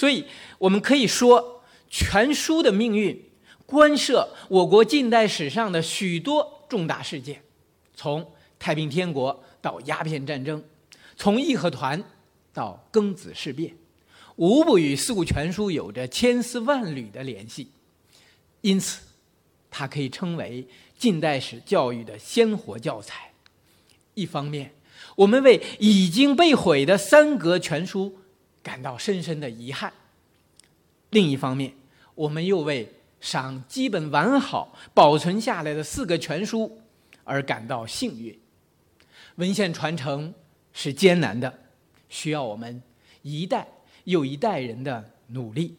所以我们可以说，全书的命运关涉我国近代史上的许多重大事件，从太平天国到鸦片战争，从义和团到庚子事变，无不与《四库全书》有着千丝万缕的联系。因此，它可以称为近代史教育的鲜活教材。一方面，我们为已经被毁的三格全书感到深深的遗憾；另一方面，我们又为尚基本完好保存下来的四个全书而感到幸运。文献传承是艰难的，需要我们一代又一代人的努力。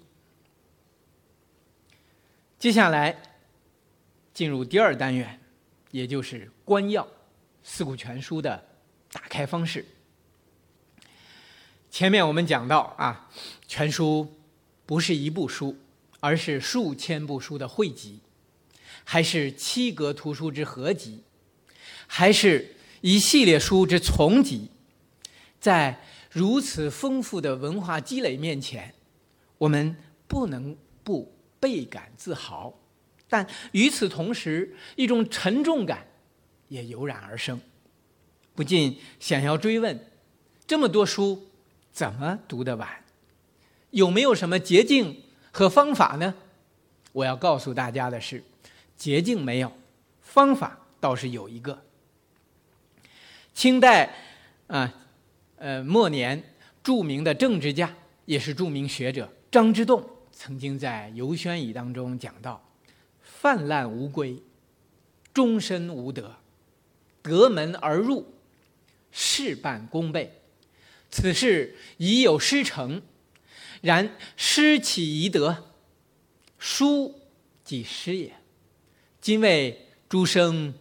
接下来进入第二单元，也就是官要《四库全书》的打开方式。前面我们讲到啊，全书不是一部书，而是数千部书的汇集，还是七格图书之合集，还是一系列书之丛集？在如此丰富的文化积累面前，我们不能不。倍感自豪，但与此同时，一种沉重感也油然而生，不禁想要追问：这么多书怎么读得完？有没有什么捷径和方法呢？我要告诉大家的是，捷径没有，方法倒是有一个。清代啊，呃末年著名的政治家，也是著名学者张之洞。曾经在《游宣语》当中讲到：“泛滥无归，终身无德，得门而入，事半功倍。此事已有师承，然师起宜得，书即师也。今为诸生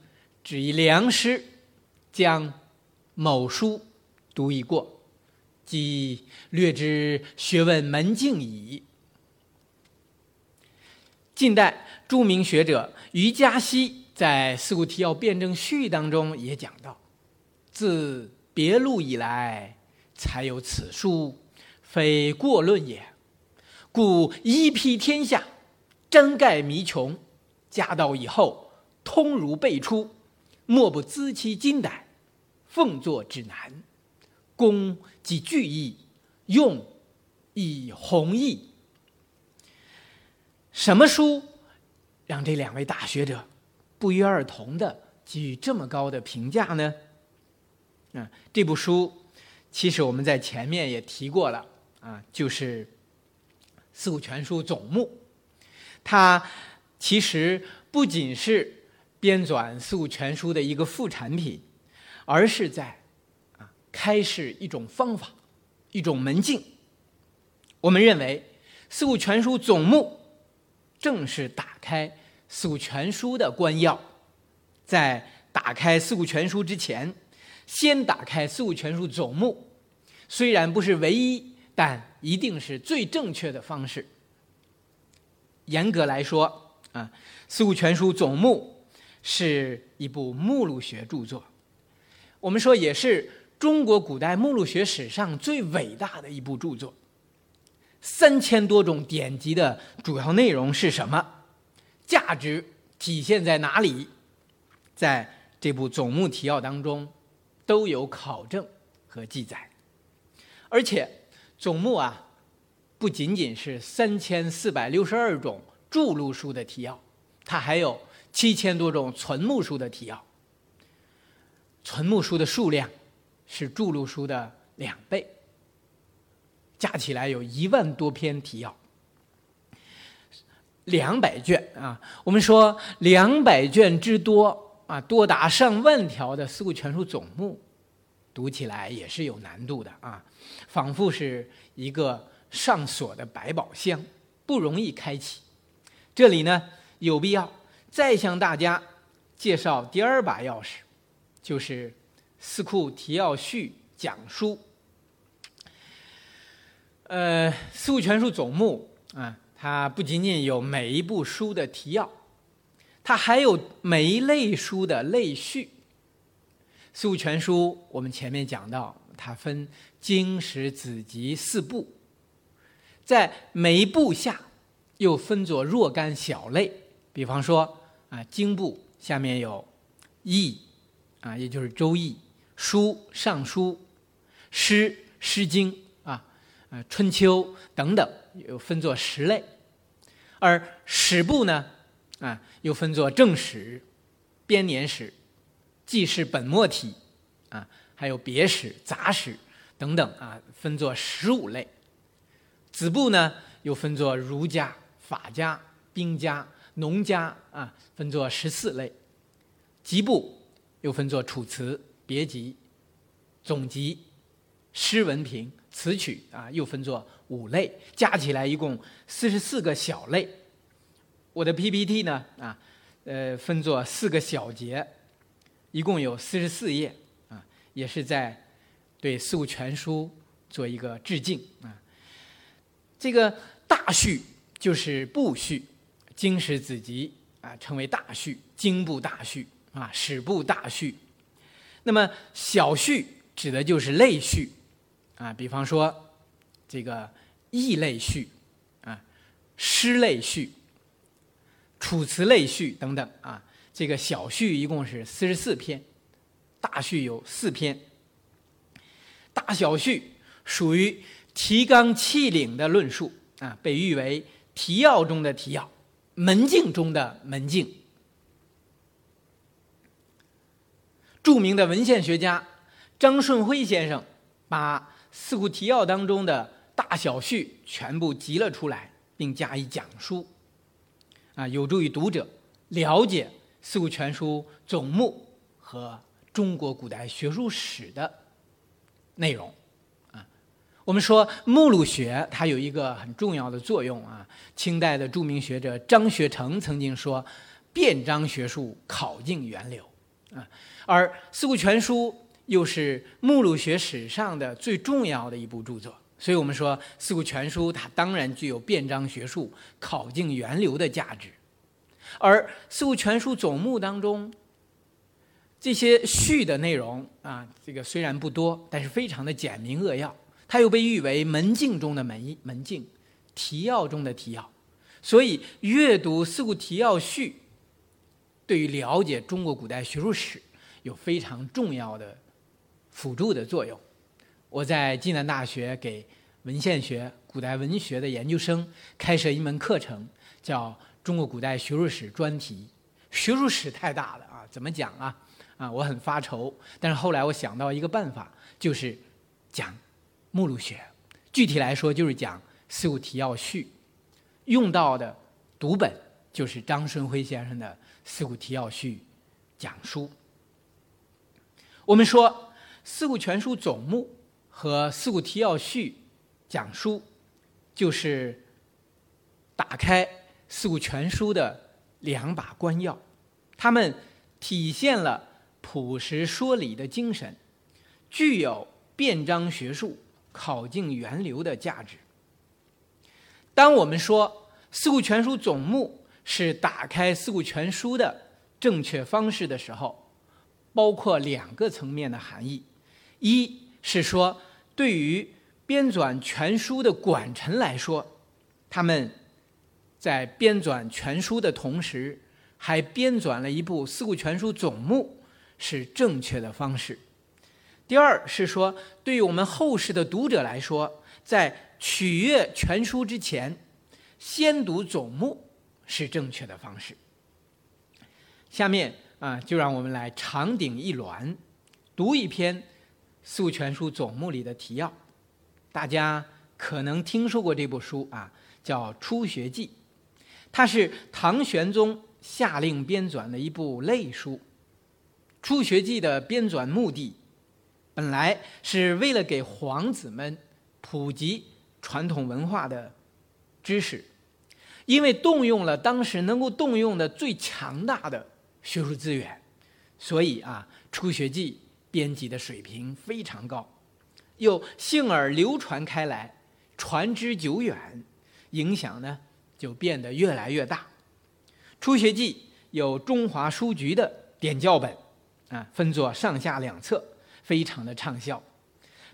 只以良师，将某书读已过，即略知学问门径矣。”近代著名学者余嘉熙在《四库提要辩证序》当中也讲到：“自别录以来，才有此书，非过论也。故一辟天下，真盖弥穷。家道以后，通如辈出，莫不资其经胆，奉作指南。公即具义，用以弘毅。”什么书让这两位大学者不约而同的给予这么高的评价呢？啊，这部书其实我们在前面也提过了啊，就是《四库全书总目》，它其实不仅是编纂《四库全书》的一个副产品，而是在啊开示一种方法、一种门径。我们认为《四库全书总目》。正是打开《四库全书》的关要，在打开《四库全书》之前，先打开《四库全书》总目。虽然不是唯一，但一定是最正确的方式。严格来说，啊，《四库全书》总目是一部目录学著作，我们说也是中国古代目录学史上最伟大的一部著作。三千多种典籍的主要内容是什么？价值体现在哪里？在这部总目提要当中，都有考证和记载。而且总目啊，不仅仅是三千四百六十二种著录书的提要，它还有七千多种存目书的提要。存目书的数量是著录书的两倍。加起来有一万多篇提要，两百卷啊！我们说两百卷之多啊，多达上万条的《四库全书总目》，读起来也是有难度的啊，仿佛是一个上锁的百宝箱，不容易开启。这里呢，有必要再向大家介绍第二把钥匙，就是《四库提要序》讲书。呃，《四库全书总目》啊，它不仅仅有每一部书的提要，它还有每一类书的类序。《四库全书》我们前面讲到，它分经史子集四部，在每一部下又分作若干小类，比方说啊，经部下面有易啊，也就是《周易》；书，《尚书》；诗，《诗经》啊，呃，《春秋》等等，又分作十类。而史部呢，啊，又分作正史、编年史、记事本末体，啊，还有别史、杂史等等啊，分作十五类。子部呢，又分作儒家、法家、兵家、农家啊，分作十四类。集部又分作楚辞、别集、总集、诗文评、词曲啊，又分作五类，加起来一共四十四个小类。我的 PPT 呢，啊，呃，分作四个小节，一共有四十四页啊，也是在对《四库全书》做一个致敬啊。这个大序就是部序，经史子集啊称为大序，经部大序啊，史部大序。那么小序指的就是类序啊，比方说这个义类序啊，诗类序、楚辞类序等等啊。这个小序一共是四十四篇，大序有四篇。大小序属于。提纲挈领的论述啊，被誉为提要中的提要，门径中的门径。著名的文献学家张顺辉先生把《四库提要》当中的大小序全部集了出来，并加以讲述，啊，有助于读者了解《四库全书》总目和中国古代学术史的内容啊。我们说目录学它有一个很重要的作用啊。清代的著名学者张学成曾经说：“辨章学术，考尽源流。”啊，而《四库全书》又是目录学史上的最重要的一部著作，所以我们说《四库全书》它当然具有辨章学术、考尽源流的价值。而《四库全书》总目当中这些序的内容啊，这个虽然不多，但是非常的简明扼要。它又被誉为门径中的门门径，提要中的提要，所以阅读《四库提要序》，对于了解中国古代学术史有非常重要的辅助的作用。我在暨南大学给文献学、古代文学的研究生开设一门课程，叫《中国古代学术史专题》。学术史太大了啊，怎么讲啊？啊，我很发愁。但是后来我想到一个办法，就是讲。目录学，具体来说就是讲《四库提要序》，用到的读本就是张顺辉先生的《四库提要序》讲书。我们说《四库全书总目》和《四库提要序》讲书，就是打开《四库全书》的两把关钥，它们体现了朴实说理的精神，具有辩章学术。考尽源流的价值。当我们说《四库全书总目》是打开《四库全书》的正确方式的时候，包括两个层面的含义：一是说，对于编纂全书的管臣来说，他们在编纂全书的同时，还编纂了一部《四库全书总目》，是正确的方式。第二是说，对于我们后世的读者来说，在取阅全书之前，先读总目是正确的方式。下面啊，就让我们来长鼎一卵，读一篇《四库全书总目》里的提要。大家可能听说过这部书啊，叫《初学记》，它是唐玄宗下令编纂的一部类书。《初学记》的编纂目的。本来是为了给皇子们普及传统文化的知识，因为动用了当时能够动用的最强大的学术资源，所以啊，《初学记》编辑的水平非常高，又幸而流传开来，传之久远，影响呢就变得越来越大。《初学记》有中华书局的点校本，啊，分作上下两册。非常的畅销。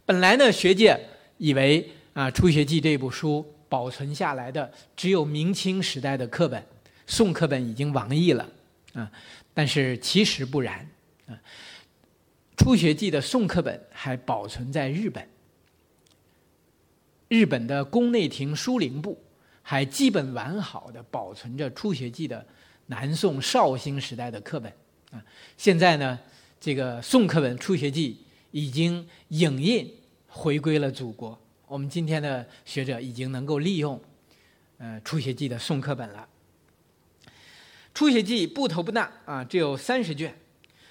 本来呢，学界以为啊，《初学记》这部书保存下来的只有明清时代的课本，宋课本已经亡佚了啊。但是其实不然啊，《初学记》的宋课本还保存在日本，日本的宫内厅书陵部还基本完好的保存着《初学记》的南宋绍兴时代的课本啊。现在呢，这个宋课本《初学记》已经影印回归了祖国。我们今天的学者已经能够利用，呃，《初学记》的宋课本了。《初学记》部头不大啊，只有三十卷。《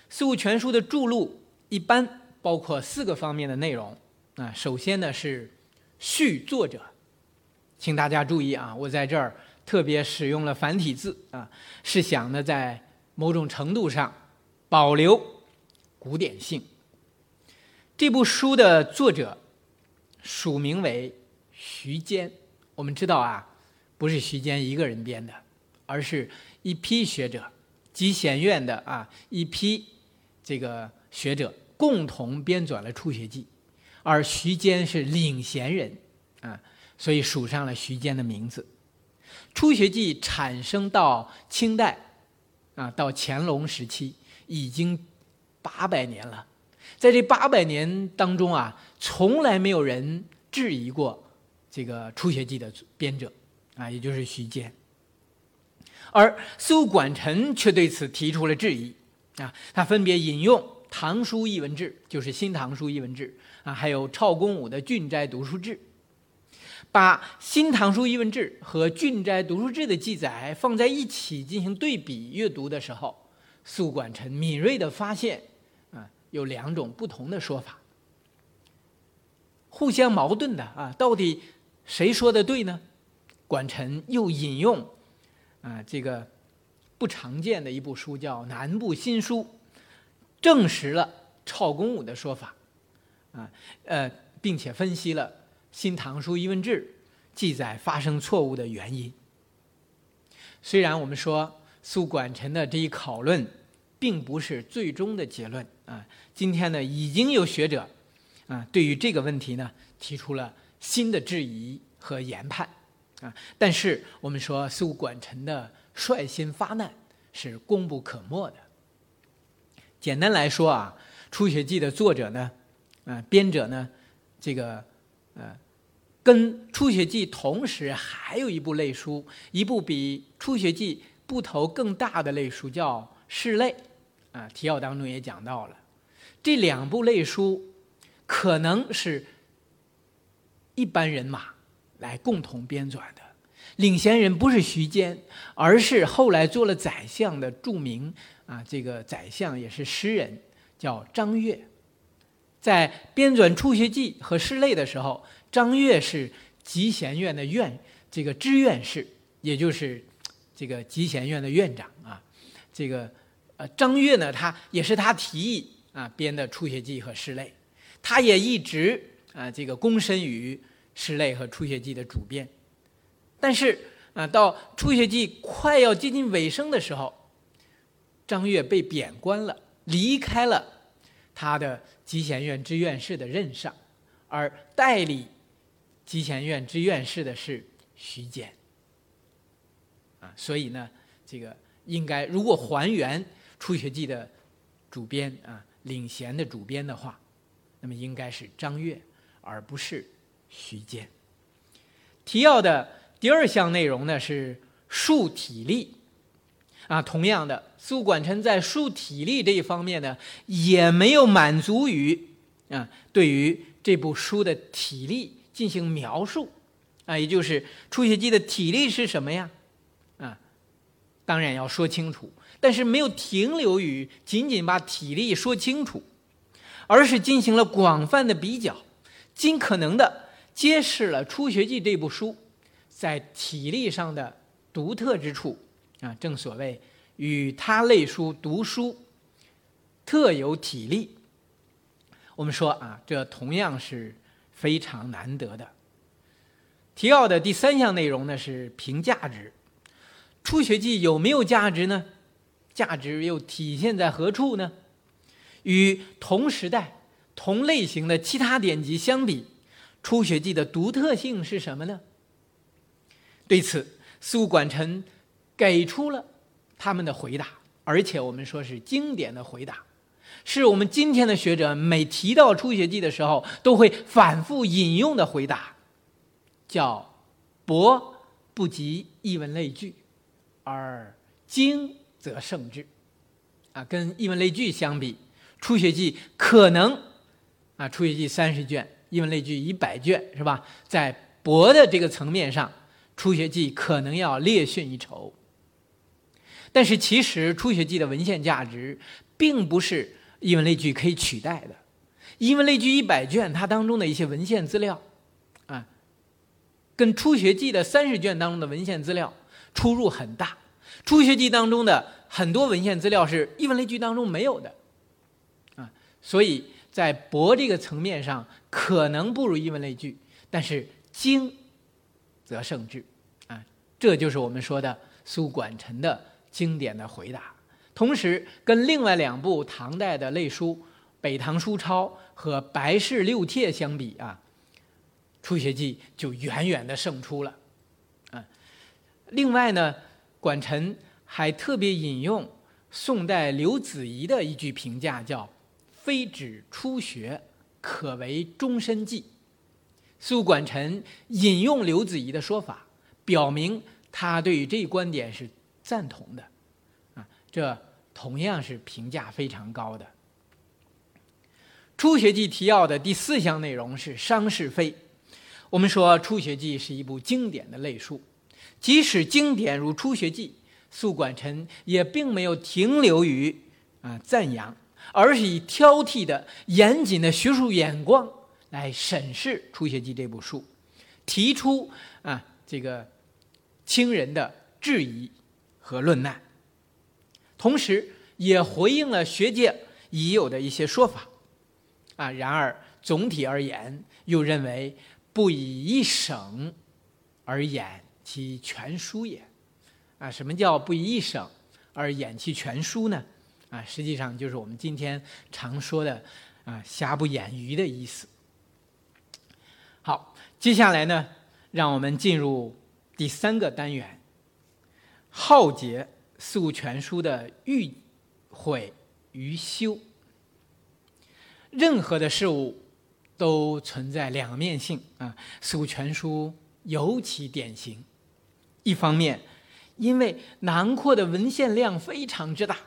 四库全书》的注录一般包括四个方面的内容啊。首先呢是序作者，请大家注意啊，我在这儿特别使用了繁体字啊，是想呢在某种程度上保留古典性。这部书的作者。署名为徐坚，我们知道啊，不是徐坚一个人编的，而是一批学者，集贤院的啊一批这个学者共同编纂了《初学记》，而徐坚是领衔人啊，所以署上了徐坚的名字。《初学记》产生到清代啊，到乾隆时期已经八百年了。在这八百年当中啊，从来没有人质疑过这个《初学记》的编者，啊，也就是徐坚。而苏管臣却对此提出了质疑，啊，他分别引用《唐书艺文志》，就是《新唐书艺文志》，啊，还有赵公武的《郡斋读书志》，把《新唐书艺文志》和《郡斋读书志》的记载放在一起进行对比阅读的时候，苏管臣敏锐地发现。啊有两种不同的说法，互相矛盾的啊，到底谁说的对呢？管臣又引用啊这个不常见的一部书，叫《南部新书》，证实了赵公武的说法啊，呃，并且分析了《新唐书疑问志》记载发生错误的原因。虽然我们说苏管臣的这一考论。并不是最终的结论啊！今天呢，已经有学者啊，对于这个问题呢，提出了新的质疑和研判啊。但是我们说苏管臣的率先发难是功不可没的。简单来说啊，《初学记》的作者呢，啊，编者呢，这个呃，跟《初学记》同时还有一部类书，一部比《初学记》部头更大的类书叫。室类，啊，提要当中也讲到了，这两部类书可能是一般人马来共同编纂的。领衔人不是徐坚，而是后来做了宰相的著名啊，这个宰相也是诗人，叫张悦。在编纂《初学记》和诗类的时候，张悦是集贤院的院这个知院士，也就是这个集贤院的院长啊。这个，呃，张悦呢，他也是他提议啊编的《初学记》和《诗类》，他也一直啊这个躬身于《诗类》和《初学记》的主编。但是啊，到《初学记》快要接近尾声的时候，张悦被贬官了，离开了他的集贤院之院士的任上，而代理集贤院之院士的是徐坚。啊，所以呢，这个。应该，如果还原《初学记》的主编啊，领衔的主编的话，那么应该是张悦，而不是徐坚。提要的第二项内容呢是述体例，啊，同样的，苏管臣在述体力这一方面呢，也没有满足于啊，对于这部书的体力进行描述，啊，也就是《初学记》的体力是什么呀？啊当然要说清楚，但是没有停留于仅仅把体力说清楚，而是进行了广泛的比较，尽可能的揭示了《初学记》这部书在体力上的独特之处啊，正所谓与他类书读书特有体力。我们说啊，这同样是非常难得的。提要的第三项内容呢是评价值。《初学记》有没有价值呢？价值又体现在何处呢？与同时代、同类型的其他典籍相比，《初学记》的独特性是什么呢？对此，苏管臣给出了他们的回答，而且我们说是经典的回答，是我们今天的学者每提到《初学记》的时候都会反复引用的回答，叫“博不及译文类聚，而精则胜之”。啊，跟译文类聚相比，《初学记》可能啊，《初学记》三十卷，译文类聚一百卷，是吧？在博的这个层面上，《初学记》可能要略逊一筹。但是，其实《初学记》的文献价值，并不是译文类聚可以取代的。译文类聚一百卷，它当中的一些文献资料，啊，跟《初学记》的三十卷当中的文献资料出入很大，《初学记》当中的。很多文献资料是译文类聚当中没有的，啊，所以在博这个层面上可能不如译文类聚，但是精则胜之，啊，这就是我们说的苏管臣的经典的回答。同时，跟另外两部唐代的类书《北唐书钞》和《白氏六帖》相比啊，《初学记》就远远的胜出了，啊，另外呢，管臣。还特别引用宋代刘子怡的一句评价，叫“非止初学，可为终身记”。苏管臣引用刘子怡的说法，表明他对于这一观点是赞同的，啊，这同样是评价非常高的。《初学记》提要的第四项内容是商是非。我们说《初学记》是一部经典的类书，即使经典如《初学记》。宿管臣也并没有停留于啊赞扬，而是以挑剔的、严谨的学术眼光来审视《初学记》这部书，提出啊这个清人的质疑和论难，同时也回应了学界已有的一些说法啊。然而总体而言，又认为不以一省而演其全书也。啊，什么叫不以一省而演其全书呢？啊，实际上就是我们今天常说的啊“瑕不掩瑜”的意思。好，接下来呢，让我们进入第三个单元——浩劫四全书的欲毁于修。任何的事物都存在两面性啊，四全书尤其典型。一方面，因为囊括的文献量非常之大，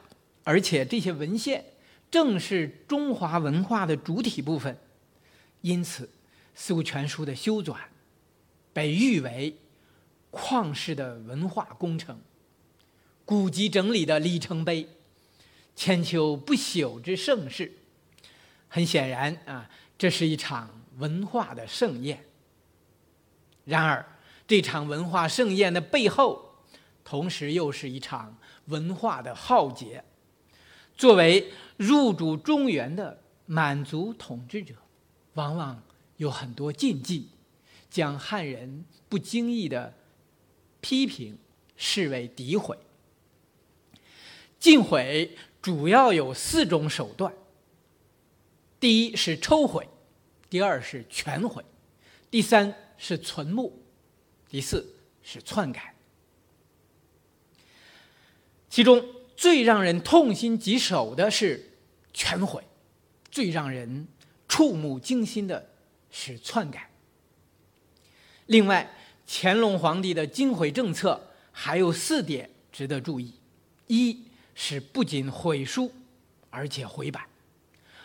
而且这些文献正是中华文化的主体部分，因此《四库全书》的修纂被誉为旷世的文化工程、古籍整理的里程碑、千秋不朽之盛世。很显然啊，这是一场文化的盛宴。然而，这场文化盛宴的背后，同时又是一场文化的浩劫。作为入主中原的满族统治者，往往有很多禁忌，将汉人不经意的批评视为诋毁。禁毁主要有四种手段：第一是抽毁，第二是全毁，第三是存木，第四是篡改。其中最让人痛心疾首的是全毁，最让人触目惊心的是篡改。另外，乾隆皇帝的禁毁政策还有四点值得注意：一是不仅毁书，而且毁版；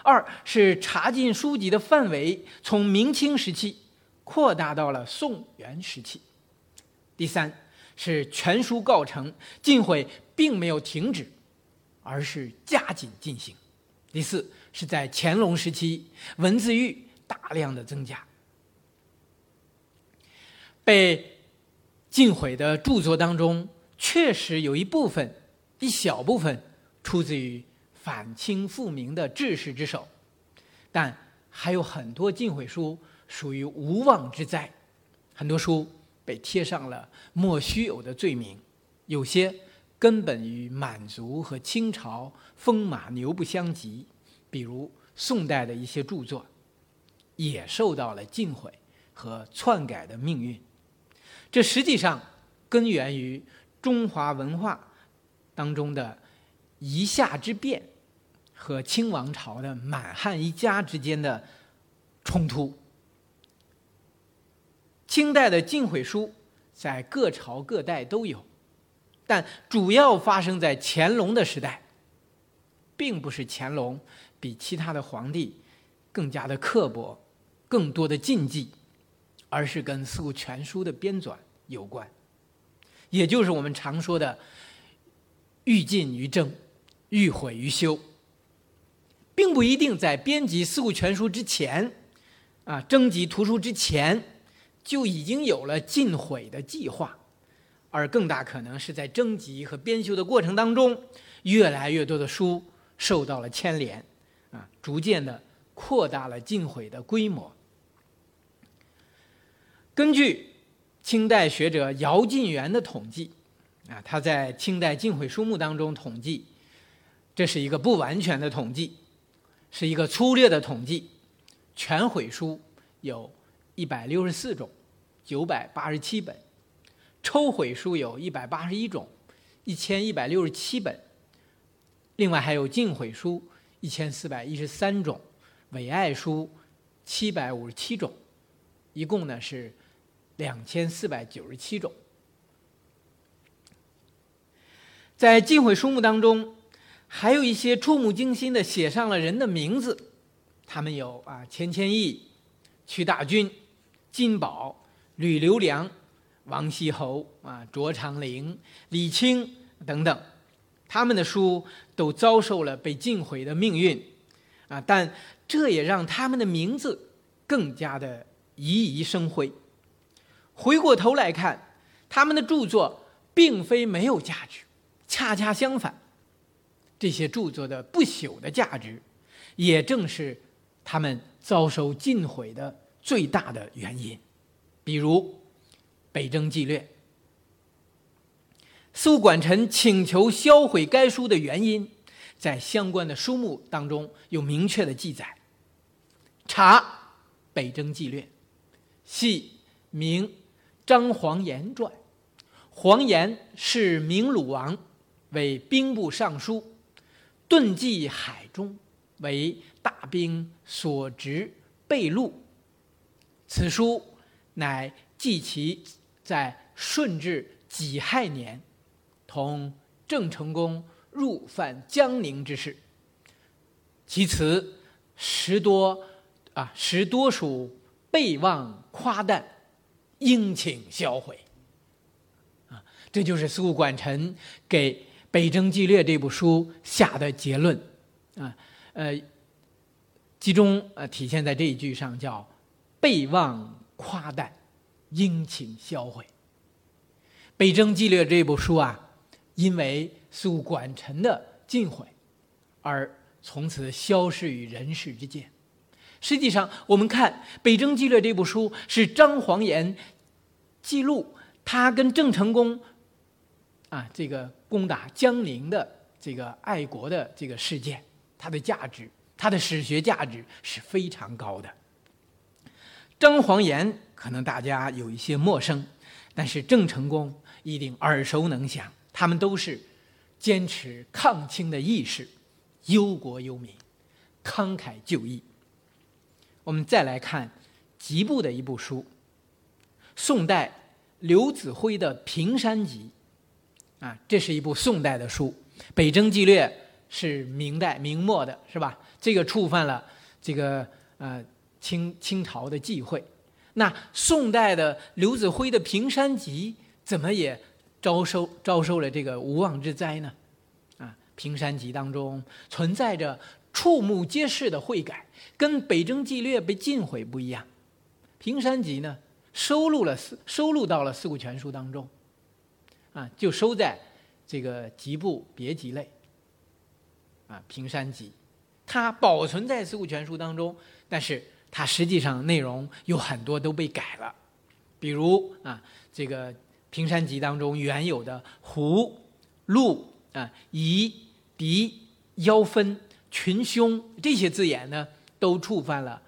二是查禁书籍的范围从明清时期扩大到了宋元时期；第三是全书告成，禁毁。并没有停止，而是加紧进行。第四是在乾隆时期，文字狱大量的增加。被禁毁的著作当中，确实有一部分、一小部分出自于反清复明的志士之手，但还有很多禁毁书属于无妄之灾，很多书被贴上了莫须有的罪名，有些。根本与满族和清朝风马牛不相及，比如宋代的一些著作，也受到了禁毁和篡改的命运。这实际上根源于中华文化当中的夷夏之变和清王朝的满汉一家之间的冲突。清代的禁毁书在各朝各代都有，但主要发生在乾隆的时代，并不是乾隆比其他的皇帝更加的刻薄、更多的禁忌，而是跟《四库全书》的编纂有关。也就是我们常说的“欲尽于征，欲毁于修”，并不一定在编辑《四库全书》之前，啊，征集图书之前就已经有了尽毁的计划，而更大可能是在征集和编修的过程当中，越来越多的书受到了牵连，啊，逐渐的扩大了禁毁的规模。根据。清代学者姚晋元的统计，啊，他在《清代禁毁书目》当中统计，这是一个不完全的统计，是一个粗略的统计。全毁书有一百六十四种，九百八十七本；抽毁书有一百八十一种，一千一百六十七本。另外还有禁毁书一千四百一十三种，伪爱书七百五十七种，一共呢是。两千四百九十七种，在禁毁书目当中，还有一些触目惊心的写上了人的名字，他们有啊，钱谦益、屈大均、金宝、吕留良、王锡侯啊、卓长龄、李清等等，他们的书都遭受了被禁毁的命运。啊，但这也让他们的名字更加的熠熠生辉。回过头来看，他们的著作并非没有价值，恰恰相反，这些著作的不朽的价值，也正是他们遭受尽毁的最大的原因。比如《北征纪略》，苏管臣请求销毁该书的原因，在相关的书目当中有明确的记载。查《北征纪略》，系明。张黄岩传，黄岩是明鲁王，为兵部尚书，遁迹海中，为大兵所执备录。此书乃记其在顺治己亥年，同郑成功入犯江宁之事。其词十多啊，十多属备忘夸诞。应请销毁，啊，这就是苏管臣给《北征纪略》这部书下的结论，啊，呃，集中呃体现在这一句上，叫“备忘夸诞，殷勤销毁”。《北征纪略》这部书啊，因为苏管臣的尽毁，而从此消失于人世之间。实际上，我们看《北征纪略》这部书是张煌言。记录他跟郑成功啊，这个攻打江宁的这个爱国的这个事件，它的价值，它的史学价值是非常高的。张煌言可能大家有一些陌生，但是郑成功一定耳熟能详。他们都是坚持抗清的义士，忧国忧民，慷慨就义。我们再来看吉部的一部书。宋代刘子辉的《平山集》，啊，这是一部宋代的书，《北征纪略》是明代明末的，是吧？这个触犯了这个呃清清朝的忌讳。那宋代的刘子辉的《平山集》怎么也遭受遭受了这个无妄之灾呢？啊，《平山集》当中存在着触目皆是的悔改，跟《北征纪略》被禁毁不一样，《平山集》呢？收录了四，收录到了《四库全书》当中，啊，就收在这个集部别集类，啊，《平山集》，它保存在《四库全书》当中，但是它实际上内容有很多都被改了，比如啊，这个《平山集》当中原有的“胡”“陆”啊、“夷”“狄”“妖分”“群凶”这些字眼呢，都触犯了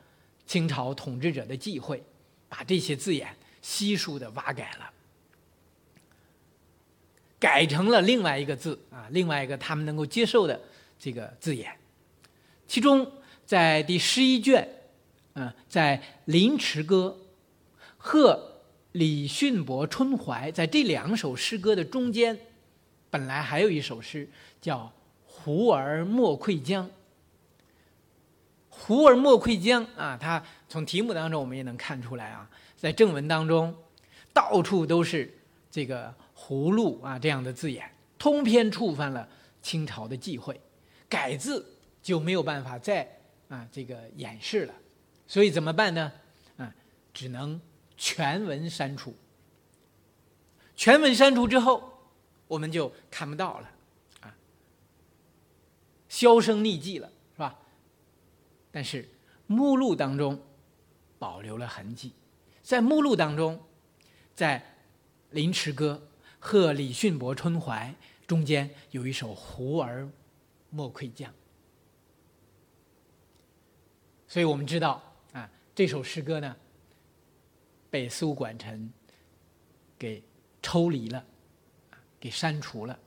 清朝统治者的忌讳。把这些字眼悉数的挖改了。改成了另外一个字啊，另外一个他们能够接受的这个字眼。其中在第十一卷，啊，在《临池歌》和李逊伯《春怀》在这两首诗歌的中间，本来还有一首诗叫“胡儿莫窥江”。胡儿莫窥江啊，它从题目当中我们也能看出来啊，在正文当中，到处都是这个“葫芦”啊这样的字眼，通篇触犯了清朝的忌讳，改字就没有办法再啊这个掩饰了，所以怎么办呢？啊，只能全文删除。全文删除之后，我们就看不到了，啊，销声匿迹了。是吧但是目录当中保留了痕迹，在目录当中，在《临池歌》和李逊伯《春怀》中间有一首“胡儿莫愧将”，所以我们知道啊，这首诗歌呢被苏管臣给抽离了，给删除了。